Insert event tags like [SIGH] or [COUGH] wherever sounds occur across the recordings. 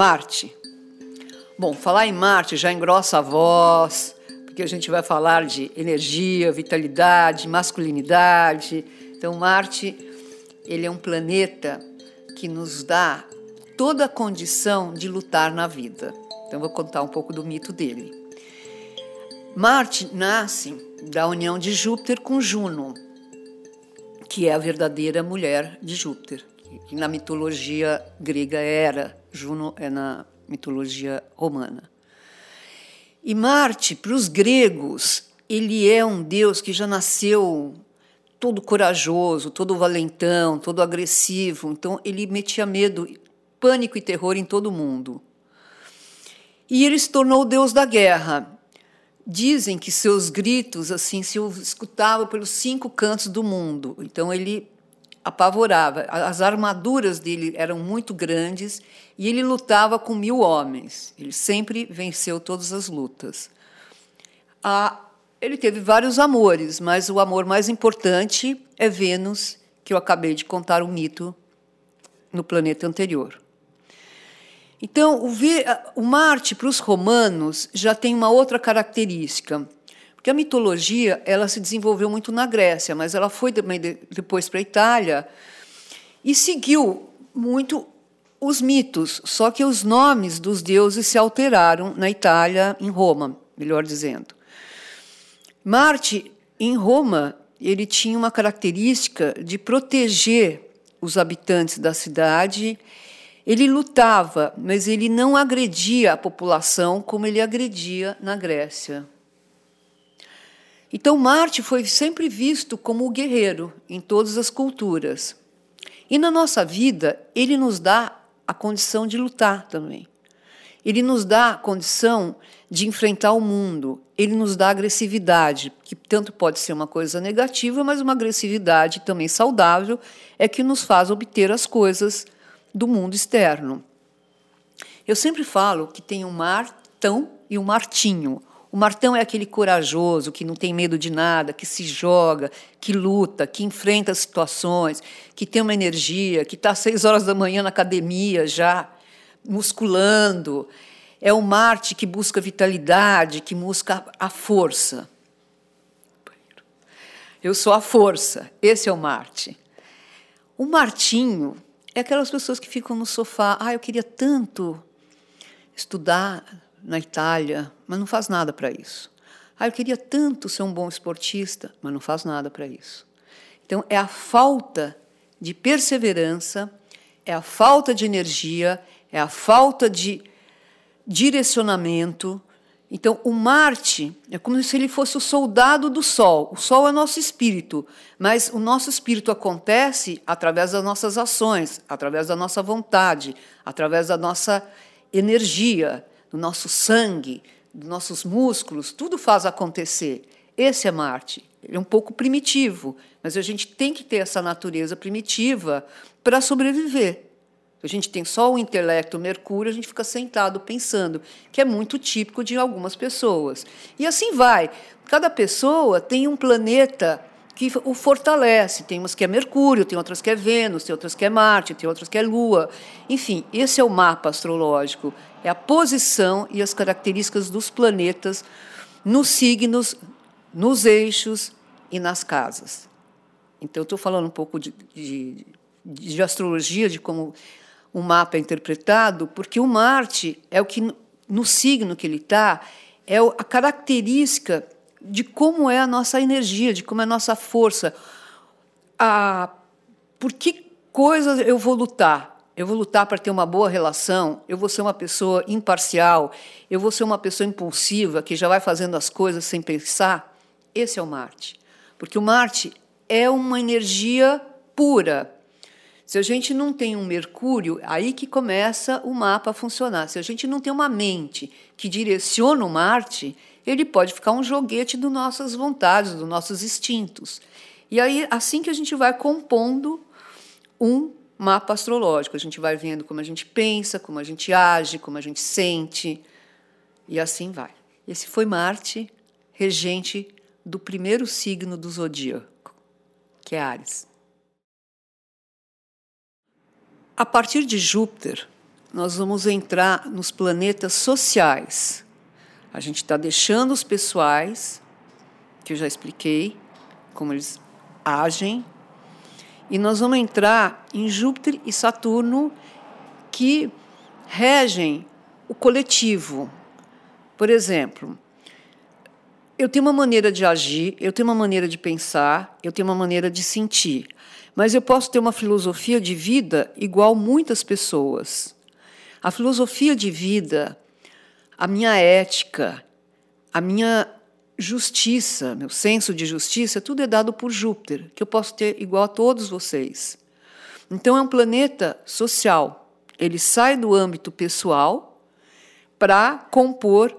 Marte. Bom, falar em Marte já engrossa a voz, porque a gente vai falar de energia, vitalidade, masculinidade. Então, Marte, ele é um planeta que nos dá toda a condição de lutar na vida. Então, vou contar um pouco do mito dele. Marte nasce da união de Júpiter com Juno, que é a verdadeira mulher de Júpiter, que na mitologia grega era, Juno é na mitologia romana. E Marte, para os gregos, ele é um deus que já nasceu todo corajoso, todo valentão, todo agressivo. Então, ele metia medo, pânico e terror em todo mundo. E ele se tornou o deus da guerra. Dizem que seus gritos assim se escutavam pelos cinco cantos do mundo. Então, ele apavorava. As armaduras dele eram muito grandes e ele lutava com mil homens. Ele sempre venceu todas as lutas. Ah, ele teve vários amores, mas o amor mais importante é Vênus, que eu acabei de contar o um mito no planeta anterior. Então, o Marte, para os romanos, já tem uma outra característica porque a mitologia ela se desenvolveu muito na Grécia, mas ela foi depois para a Itália e seguiu muito os mitos, só que os nomes dos deuses se alteraram na Itália, em Roma, melhor dizendo. Marte, em Roma, ele tinha uma característica de proteger os habitantes da cidade. Ele lutava, mas ele não agredia a população como ele agredia na Grécia. Então, Marte foi sempre visto como o guerreiro em todas as culturas. E na nossa vida, ele nos dá a condição de lutar também. Ele nos dá a condição de enfrentar o mundo. Ele nos dá agressividade, que tanto pode ser uma coisa negativa, mas uma agressividade também saudável é que nos faz obter as coisas do mundo externo. Eu sempre falo que tem um Martão e um Martinho. O Martão é aquele corajoso que não tem medo de nada, que se joga, que luta, que enfrenta situações, que tem uma energia, que está às seis horas da manhã na academia já, musculando. É o Marte que busca vitalidade, que busca a força. Eu sou a força, esse é o Marte. O Martinho é aquelas pessoas que ficam no sofá. Ah, eu queria tanto estudar na Itália, mas não faz nada para isso. Ah, eu queria tanto ser um bom esportista, mas não faz nada para isso. Então, é a falta de perseverança, é a falta de energia, é a falta de direcionamento. Então, o Marte é como se ele fosse o soldado do Sol. O Sol é nosso espírito, mas o nosso espírito acontece através das nossas ações, através da nossa vontade, através da nossa energia do nosso sangue, dos nossos músculos, tudo faz acontecer. Esse é Marte. Ele é um pouco primitivo, mas a gente tem que ter essa natureza primitiva para sobreviver. A gente tem só o intelecto, Mercúrio, a gente fica sentado pensando, que é muito típico de algumas pessoas. E assim vai. Cada pessoa tem um planeta que o fortalece. Tem umas que é Mercúrio, tem outras que é Vênus, tem outras que é Marte, tem outras que é Lua. Enfim, esse é o mapa astrológico. É a posição e as características dos planetas nos signos, nos eixos e nas casas. Então, estou falando um pouco de, de, de astrologia, de como o mapa é interpretado, porque o Marte é o que, no signo que ele está, é a característica de como é a nossa energia, de como é a nossa força. Ah, por que coisas eu vou lutar? Eu vou lutar para ter uma boa relação, eu vou ser uma pessoa imparcial, eu vou ser uma pessoa impulsiva que já vai fazendo as coisas sem pensar. Esse é o Marte. Porque o Marte é uma energia pura. Se a gente não tem um Mercúrio, aí que começa o mapa a funcionar. Se a gente não tem uma mente que direciona o Marte, ele pode ficar um joguete das nossas vontades, dos nossos instintos. E aí, assim que a gente vai compondo um mapa astrológico, a gente vai vendo como a gente pensa, como a gente age, como a gente sente, e assim vai. Esse foi Marte, regente do primeiro signo do zodíaco, que é Ares. A partir de Júpiter, nós vamos entrar nos planetas sociais. A gente está deixando os pessoais, que eu já expliquei, como eles agem, e nós vamos entrar em Júpiter e Saturno, que regem o coletivo. Por exemplo, eu tenho uma maneira de agir, eu tenho uma maneira de pensar, eu tenho uma maneira de sentir. Mas eu posso ter uma filosofia de vida igual muitas pessoas. A filosofia de vida, a minha ética, a minha justiça, meu senso de justiça, tudo é dado por Júpiter, que eu posso ter igual a todos vocês. Então é um planeta social. Ele sai do âmbito pessoal para compor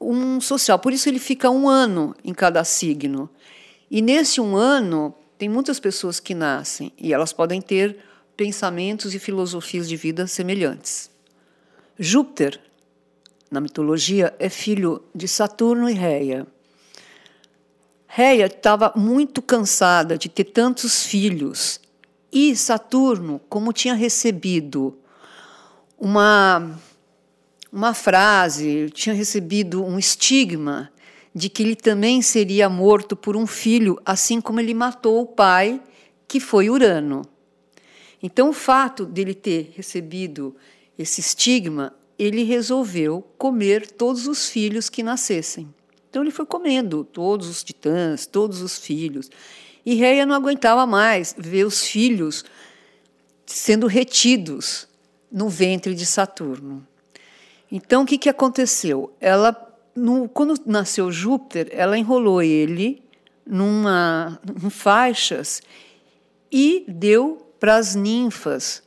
um social. Por isso ele fica um ano em cada signo. E nesse um ano tem muitas pessoas que nascem e elas podem ter pensamentos e filosofias de vida semelhantes. Júpiter, na mitologia, é filho de Saturno e Reia. Reia estava muito cansada de ter tantos filhos e Saturno, como tinha recebido uma uma frase, tinha recebido um estigma de que ele também seria morto por um filho, assim como ele matou o pai, que foi Urano. Então, o fato dele ter recebido esse estigma, ele resolveu comer todos os filhos que nascessem. Então, ele foi comendo todos os titãs, todos os filhos. E Reia não aguentava mais ver os filhos sendo retidos no ventre de Saturno. Então, o que, que aconteceu? Ela no, quando nasceu Júpiter, ela enrolou ele numa, em faixas e deu para as ninfas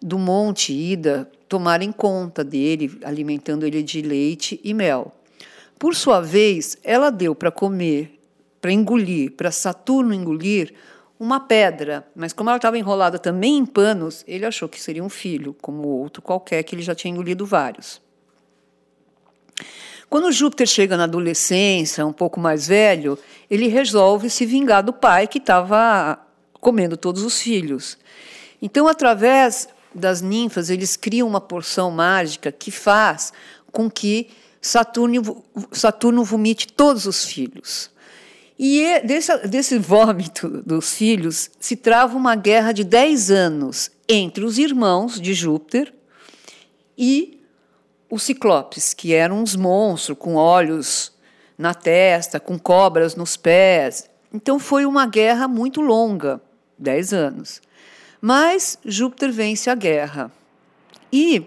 do monte Ida tomarem conta dele, alimentando ele de leite e mel. Por sua vez, ela deu para comer, para engolir, para Saturno engolir, uma pedra, mas como ela estava enrolada também em panos, ele achou que seria um filho, como outro qualquer que ele já tinha engolido vários. Quando Júpiter chega na adolescência, um pouco mais velho, ele resolve se vingar do pai que estava comendo todos os filhos. Então, através das ninfas, eles criam uma porção mágica que faz com que Saturno, Saturno vomite todos os filhos. E é desse, desse [LAUGHS] vômito dos filhos se trava uma guerra de 10 anos entre os irmãos de Júpiter e os ciclopes, que eram uns monstros com olhos na testa, com cobras nos pés. Então foi uma guerra muito longa, dez anos. Mas Júpiter vence a guerra e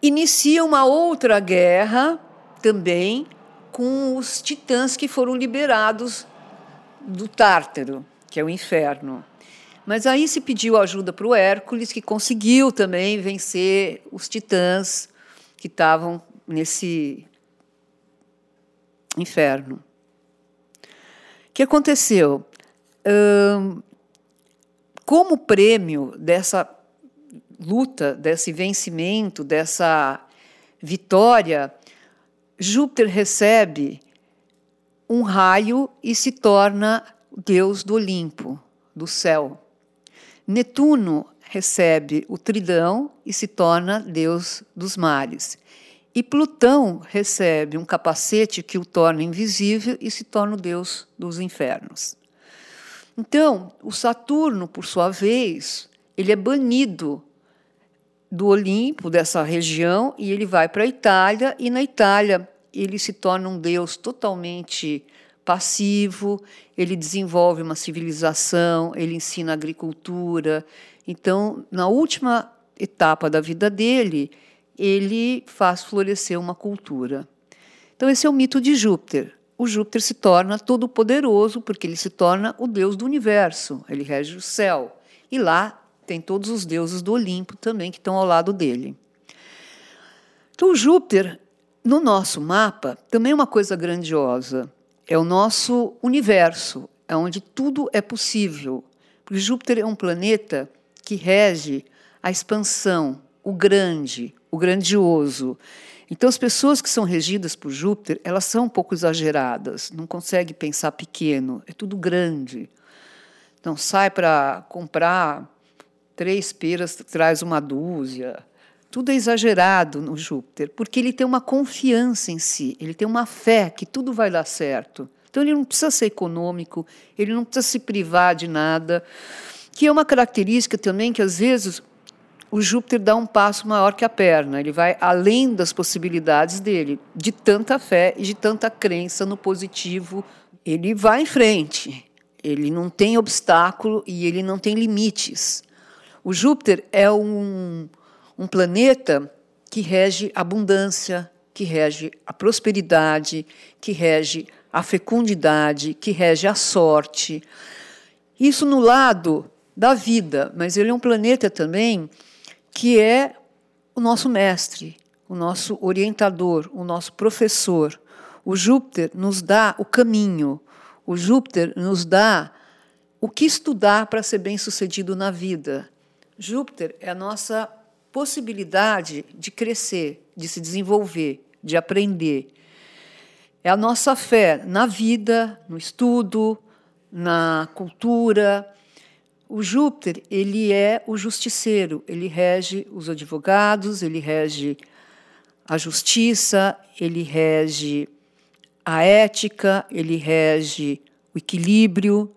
inicia uma outra guerra também com os titãs que foram liberados do Tártaro, que é o inferno. Mas aí se pediu ajuda para o Hércules, que conseguiu também vencer os titãs que estavam nesse inferno. O que aconteceu? Como prêmio dessa luta, desse vencimento, dessa vitória, Júpiter recebe um raio e se torna deus do Olimpo, do céu. Netuno recebe o tridão e se torna deus dos mares. E Plutão recebe um capacete que o torna invisível e se torna o deus dos infernos. Então, o Saturno, por sua vez, ele é banido do Olimpo, dessa região, e ele vai para a Itália, e na Itália ele se torna um deus totalmente passivo, ele desenvolve uma civilização, ele ensina agricultura, então, na última etapa da vida dele, ele faz florescer uma cultura. Então, esse é o mito de Júpiter. O Júpiter se torna todo-poderoso porque ele se torna o deus do universo, ele rege o céu. E lá tem todos os deuses do Olimpo também que estão ao lado dele. Então, Júpiter, no nosso mapa, também é uma coisa grandiosa. É o nosso universo, é onde tudo é possível. Porque Júpiter é um planeta que rege a expansão, o grande, o grandioso. Então, as pessoas que são regidas por Júpiter, elas são um pouco exageradas, não conseguem pensar pequeno, é tudo grande. Então, sai para comprar Três peras traz uma dúzia. Tudo é exagerado no Júpiter, porque ele tem uma confiança em si, ele tem uma fé que tudo vai dar certo. Então ele não precisa ser econômico, ele não precisa se privar de nada, que é uma característica também que às vezes o Júpiter dá um passo maior que a perna, ele vai além das possibilidades dele, de tanta fé e de tanta crença no positivo, ele vai em frente. Ele não tem obstáculo e ele não tem limites. O Júpiter é um, um planeta que rege a abundância, que rege a prosperidade, que rege a fecundidade, que rege a sorte. Isso no lado da vida, mas ele é um planeta também que é o nosso mestre, o nosso orientador, o nosso professor. O Júpiter nos dá o caminho, o Júpiter nos dá o que estudar para ser bem-sucedido na vida. Júpiter é a nossa possibilidade de crescer, de se desenvolver, de aprender. É a nossa fé na vida, no estudo, na cultura. O Júpiter, ele é o justiceiro, ele rege os advogados, ele rege a justiça, ele rege a ética, ele rege o equilíbrio.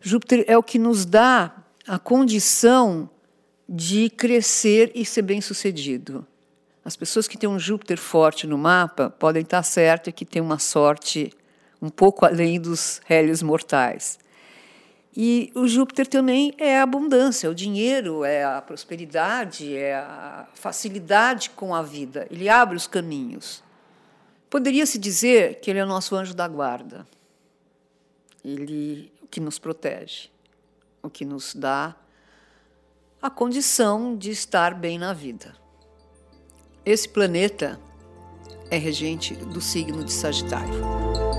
Júpiter é o que nos dá a condição de crescer e ser bem-sucedido. As pessoas que têm um Júpiter forte no mapa podem estar certas que têm uma sorte um pouco além dos réis mortais. E o Júpiter também é a abundância, o dinheiro, é a prosperidade, é a facilidade com a vida. Ele abre os caminhos. Poderia-se dizer que ele é o nosso anjo da guarda. Ele o que nos protege, o que nos dá a condição de estar bem na vida. Esse planeta é regente do signo de Sagitário.